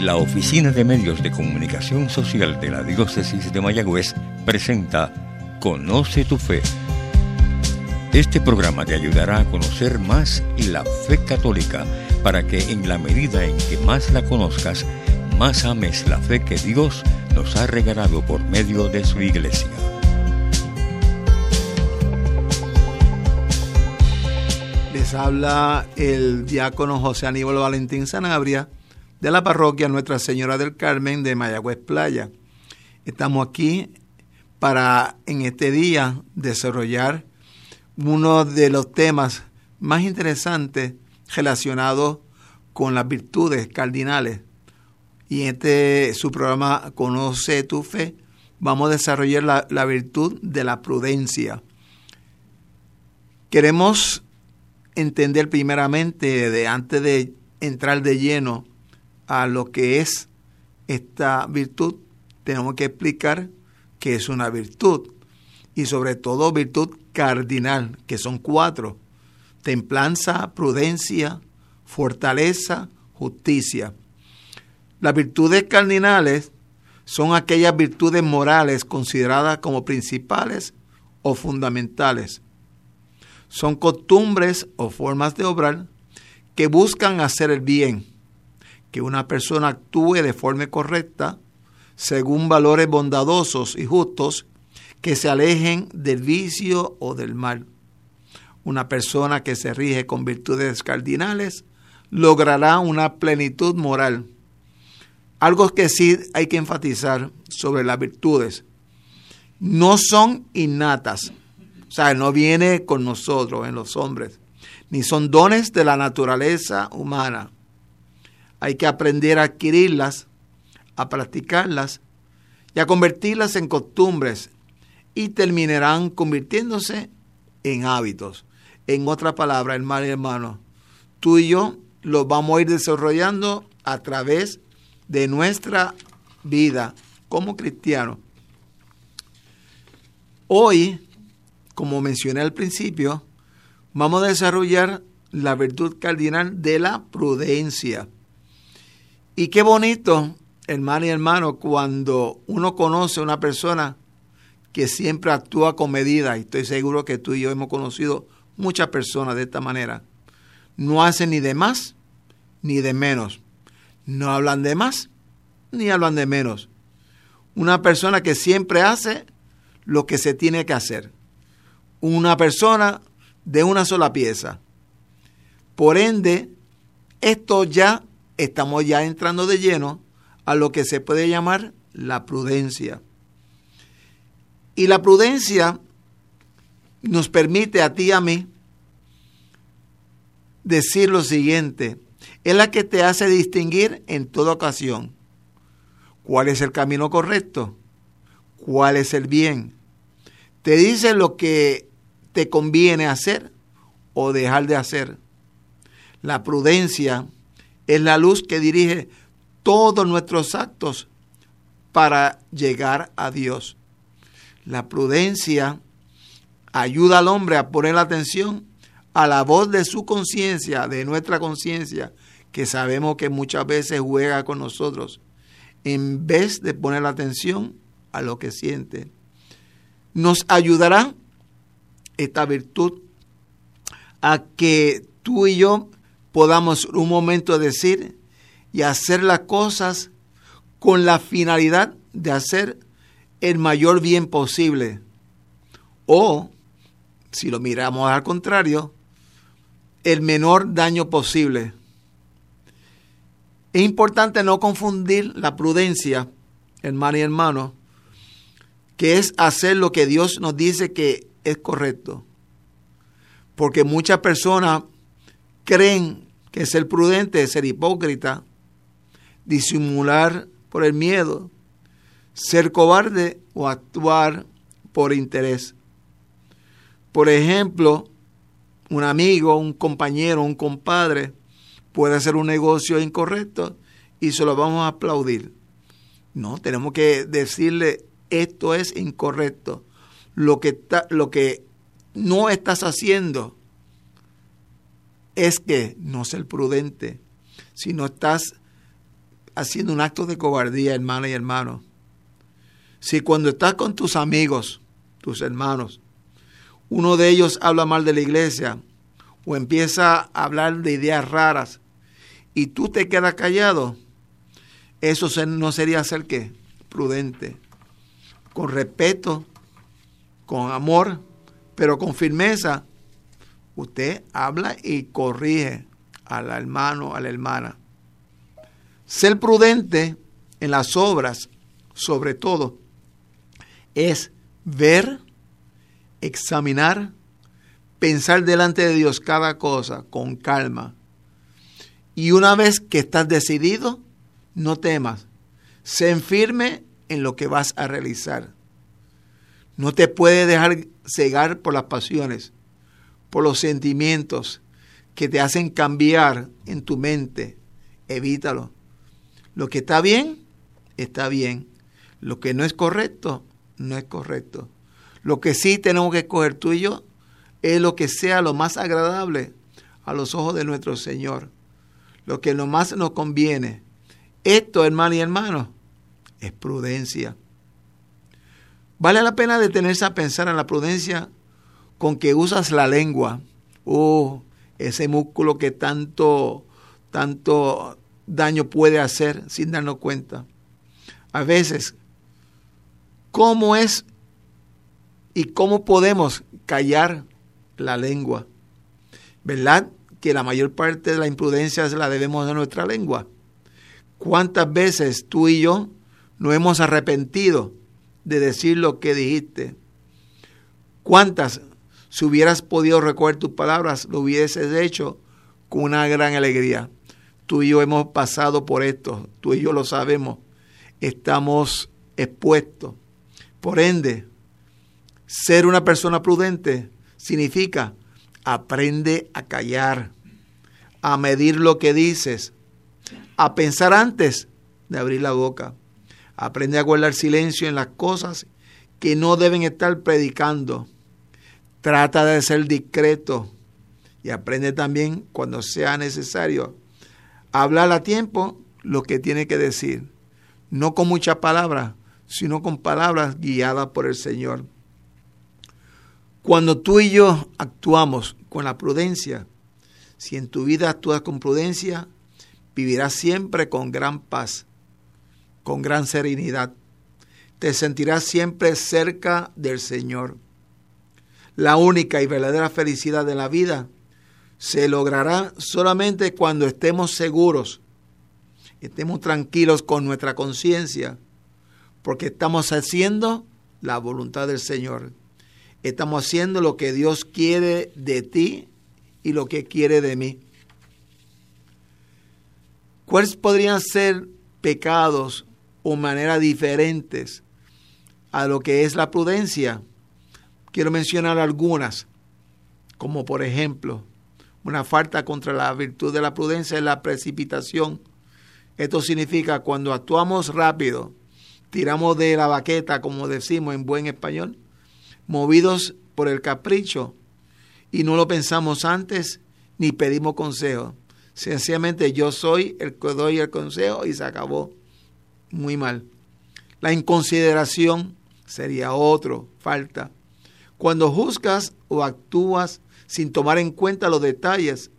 La Oficina de Medios de Comunicación Social de la Diócesis de Mayagüez presenta Conoce tu Fe. Este programa te ayudará a conocer más la fe católica para que en la medida en que más la conozcas, más ames la fe que Dios nos ha regalado por medio de su iglesia. Les habla el diácono José Aníbal Valentín Sanabria de la parroquia Nuestra Señora del Carmen de Mayagüez Playa. Estamos aquí para en este día desarrollar uno de los temas más interesantes relacionados con las virtudes cardinales. Y en este su programa Conoce tu fe, vamos a desarrollar la, la virtud de la prudencia. Queremos entender primeramente, de, antes de entrar de lleno a lo que es esta virtud, tenemos que explicar qué es una virtud y sobre todo virtud cardinal, que son cuatro, templanza, prudencia, fortaleza, justicia. Las virtudes cardinales son aquellas virtudes morales consideradas como principales o fundamentales. Son costumbres o formas de obrar que buscan hacer el bien, que una persona actúe de forma correcta, según valores bondadosos y justos, que se alejen del vicio o del mal. Una persona que se rige con virtudes cardinales logrará una plenitud moral. Algo que sí hay que enfatizar sobre las virtudes. No son innatas, o sea, no viene con nosotros en los hombres, ni son dones de la naturaleza humana hay que aprender a adquirirlas, a practicarlas y a convertirlas en costumbres y terminarán convirtiéndose en hábitos. En otra palabra, hermano y hermano, tú y yo los vamos a ir desarrollando a través de nuestra vida como cristianos. Hoy, como mencioné al principio, vamos a desarrollar la virtud cardinal de la prudencia. Y qué bonito, hermano y hermano, cuando uno conoce a una persona que siempre actúa con medida, y estoy seguro que tú y yo hemos conocido muchas personas de esta manera. No hacen ni de más ni de menos. No hablan de más ni hablan de menos. Una persona que siempre hace lo que se tiene que hacer. Una persona de una sola pieza. Por ende, esto ya estamos ya entrando de lleno a lo que se puede llamar la prudencia. Y la prudencia nos permite a ti y a mí decir lo siguiente, es la que te hace distinguir en toda ocasión cuál es el camino correcto, cuál es el bien. Te dice lo que te conviene hacer o dejar de hacer. La prudencia es la luz que dirige todos nuestros actos para llegar a Dios. La prudencia ayuda al hombre a poner la atención a la voz de su conciencia, de nuestra conciencia, que sabemos que muchas veces juega con nosotros, en vez de poner la atención a lo que siente. Nos ayudará esta virtud a que tú y yo podamos un momento decir y hacer las cosas con la finalidad de hacer el mayor bien posible. O, si lo miramos al contrario, el menor daño posible. Es importante no confundir la prudencia, hermano y hermano, que es hacer lo que Dios nos dice que es correcto. Porque muchas personas creen que ser prudente es ser hipócrita, disimular por el miedo, ser cobarde o actuar por interés. Por ejemplo, un amigo, un compañero, un compadre puede hacer un negocio incorrecto y se lo vamos a aplaudir. No, tenemos que decirle esto es incorrecto. Lo que, lo que no estás haciendo es que no ser prudente, si no estás haciendo un acto de cobardía, hermana y hermano. Si cuando estás con tus amigos, tus hermanos, uno de ellos habla mal de la iglesia o empieza a hablar de ideas raras y tú te quedas callado, eso no sería ser qué? Prudente, con respeto, con amor, pero con firmeza. Usted habla y corrige al hermano, a la hermana. Ser prudente en las obras, sobre todo, es ver, examinar, pensar delante de Dios cada cosa con calma. Y una vez que estás decidido, no temas. Sé firme en lo que vas a realizar. No te puedes dejar cegar por las pasiones, por los sentimientos que te hacen cambiar en tu mente. Evítalo. Lo que está bien, está bien. Lo que no es correcto, no es correcto. Lo que sí tenemos que escoger tú y yo es lo que sea lo más agradable a los ojos de nuestro Señor. Lo que lo más nos conviene. Esto, hermano y hermano, es prudencia. Vale la pena detenerse a pensar en la prudencia con que usas la lengua. Oh, ese músculo que tanto, tanto daño puede hacer sin darnos cuenta. A veces, ¿cómo es y cómo podemos callar la lengua? ¿Verdad? Que la mayor parte de la imprudencia se la debemos a nuestra lengua. ¿Cuántas veces tú y yo no hemos arrepentido de decir lo que dijiste? ¿Cuántas, si hubieras podido recoger tus palabras, lo hubieses hecho con una gran alegría? Tú y yo hemos pasado por esto, tú y yo lo sabemos, estamos expuestos. Por ende, ser una persona prudente significa aprende a callar, a medir lo que dices, a pensar antes de abrir la boca. Aprende a guardar silencio en las cosas que no deben estar predicando. Trata de ser discreto y aprende también cuando sea necesario hablar a tiempo lo que tiene que decir. No con muchas palabras, sino con palabras guiadas por el Señor. Cuando tú y yo actuamos con la prudencia, si en tu vida actúas con prudencia, vivirás siempre con gran paz, con gran serenidad. Te sentirás siempre cerca del Señor. La única y verdadera felicidad de la vida se logrará solamente cuando estemos seguros, estemos tranquilos con nuestra conciencia, porque estamos haciendo la voluntad del Señor. Estamos haciendo lo que Dios quiere de ti y lo que quiere de mí. ¿Cuáles podrían ser pecados o maneras diferentes a lo que es la prudencia? Quiero mencionar algunas, como por ejemplo, una falta contra la virtud de la prudencia es la precipitación. Esto significa cuando actuamos rápido, tiramos de la baqueta, como decimos en buen español, movidos por el capricho y no lo pensamos antes ni pedimos consejo. Sencillamente yo soy el que doy el consejo y se acabó. Muy mal. La inconsideración sería otro, falta. Cuando juzgas o actúas sin tomar en cuenta los detalles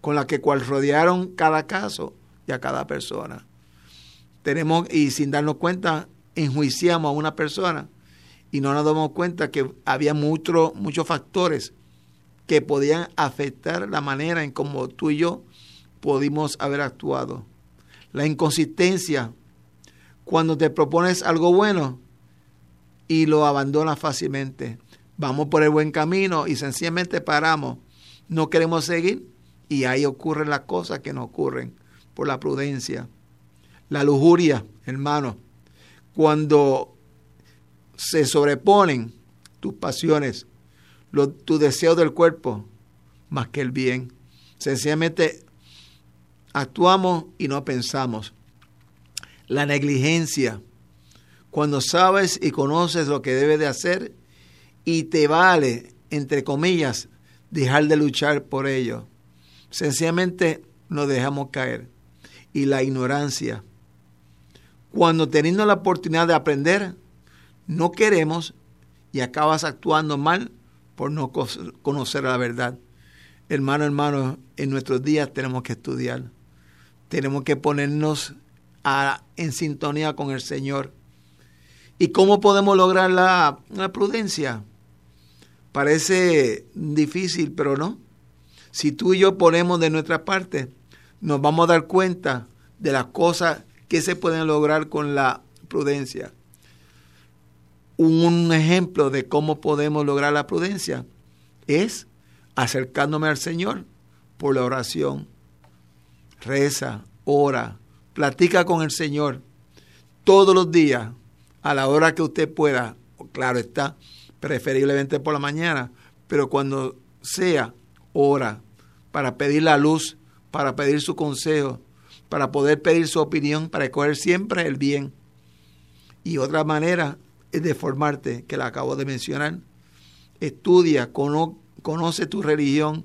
con los que cual rodearon cada caso y a cada persona. Tenemos, y sin darnos cuenta, enjuiciamos a una persona y no nos damos cuenta que había muchos muchos factores que podían afectar la manera en cómo tú y yo pudimos haber actuado. La inconsistencia, cuando te propones algo bueno y lo abandonas fácilmente. Vamos por el buen camino y sencillamente paramos. No queremos seguir y ahí ocurren las cosas que no ocurren por la prudencia. La lujuria, hermano, cuando se sobreponen tus pasiones, tu deseo del cuerpo, más que el bien. Sencillamente actuamos y no pensamos. La negligencia, cuando sabes y conoces lo que debes de hacer y te vale, entre comillas, dejar de luchar por ello. Sencillamente nos dejamos caer. Y la ignorancia, cuando teniendo la oportunidad de aprender, no queremos y acabas actuando mal por no conocer la verdad. Hermano, hermano, en nuestros días tenemos que estudiar. Tenemos que ponernos en sintonía con el Señor. ¿Y cómo podemos lograr la, prudencia? Parece difícil, pero no. Si tú y yo ponemos de nuestra parte, nos vamos a dar cuenta de las cosas que se pueden lograr con la prudencia. Un ejemplo de cómo podemos lograr la prudencia es acercándome al Señor por la oración. Reza, ora, platica con el Señor todos los días, a la hora que usted pueda. Claro está, preferiblemente por la mañana, pero cuando sea, ora para pedir la luz, para pedir su consejo, para poder pedir su opinión, para escoger siempre el bien. Y otra manera es de formarte, que la acabo de mencionar. Estudia, conoce tu religión,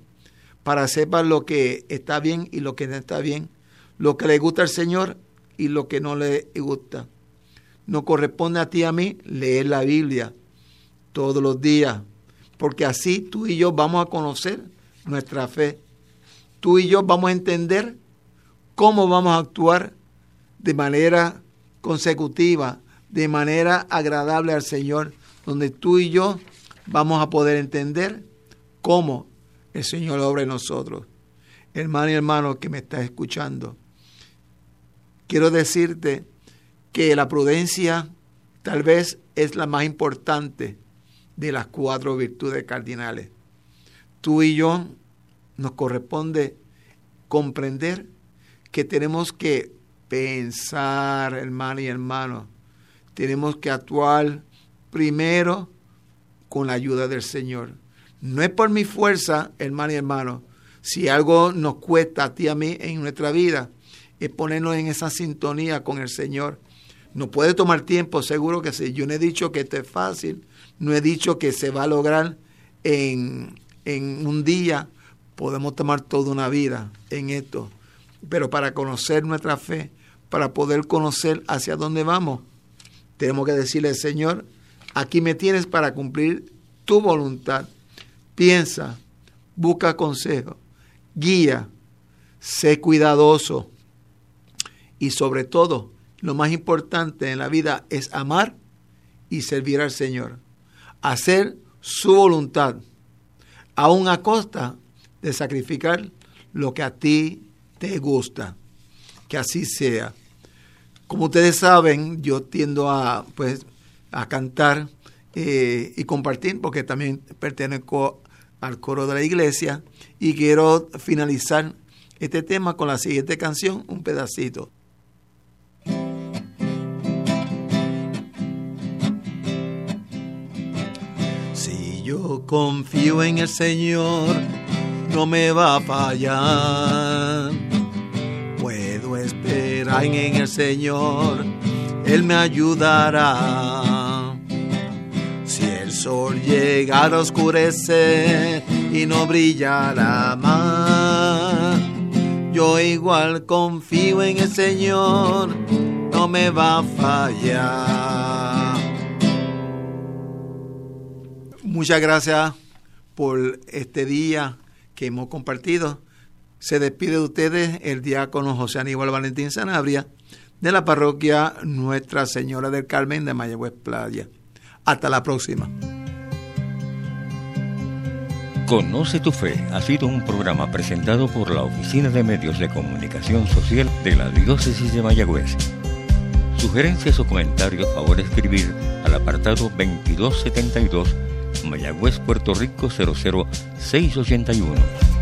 para sepas lo que está bien y lo que no está bien, lo que le gusta al Señor y lo que no le gusta. No corresponde a ti a mí leer la Biblia todos los días, porque así tú y yo vamos a conocer nuestra fe. Tú y yo vamos a entender cómo vamos a actuar de manera consecutiva, de manera agradable al Señor, donde tú y yo vamos a poder entender cómo el Señor obra en nosotros. Hermano y hermano que me estás escuchando, quiero decirte que la prudencia tal vez es la más importante de las cuatro virtudes cardinales. Tú y yo nos corresponde comprender que tenemos que pensar, hermano y hermano. Tenemos que actuar primero con la ayuda del Señor. No es por mi fuerza, hermano y hermano. Si algo nos cuesta a ti y a mí en nuestra vida, es ponernos en esa sintonía con el Señor. No puede tomar tiempo, seguro que sí. Yo no he dicho que esto es fácil, no he dicho que se va a lograr en, en un día. Podemos tomar toda una vida en esto pero para conocer nuestra fe, para poder conocer hacia dónde vamos, tenemos que decirle, Señor, aquí me tienes para cumplir tu voluntad. Piensa, busca consejo, guía, sé cuidadoso y sobre todo, lo más importante en la vida es amar y servir al Señor, hacer su voluntad, aún a costa de sacrificar lo que a ti te gusta. Que así sea. Como ustedes saben, yo tiendo a, pues, a cantar eh, y compartir porque también pertenezco al coro de la iglesia y quiero finalizar este tema con la siguiente canción, un pedacito. Confío en el Señor, no me va a fallar. Puedo esperar en el Señor, Él me ayudará. Si el sol llegara a oscurecer y no brillara más, yo igual confío en el Señor, no me va a fallar. Muchas gracias por este día que hemos compartido. Se despide de ustedes el diácono José Aníbal Valentín Sanabria de la parroquia Nuestra Señora del Carmen de Mayagüez Playa. Hasta la próxima. Conoce tu Fe ha sido un programa presentado por la Oficina de Medios de Comunicación Social de la Diócesis de Mayagüez. Sugerencias o comentarios, favor escribir al apartado 2272 Mayagüez, Puerto Rico 00681.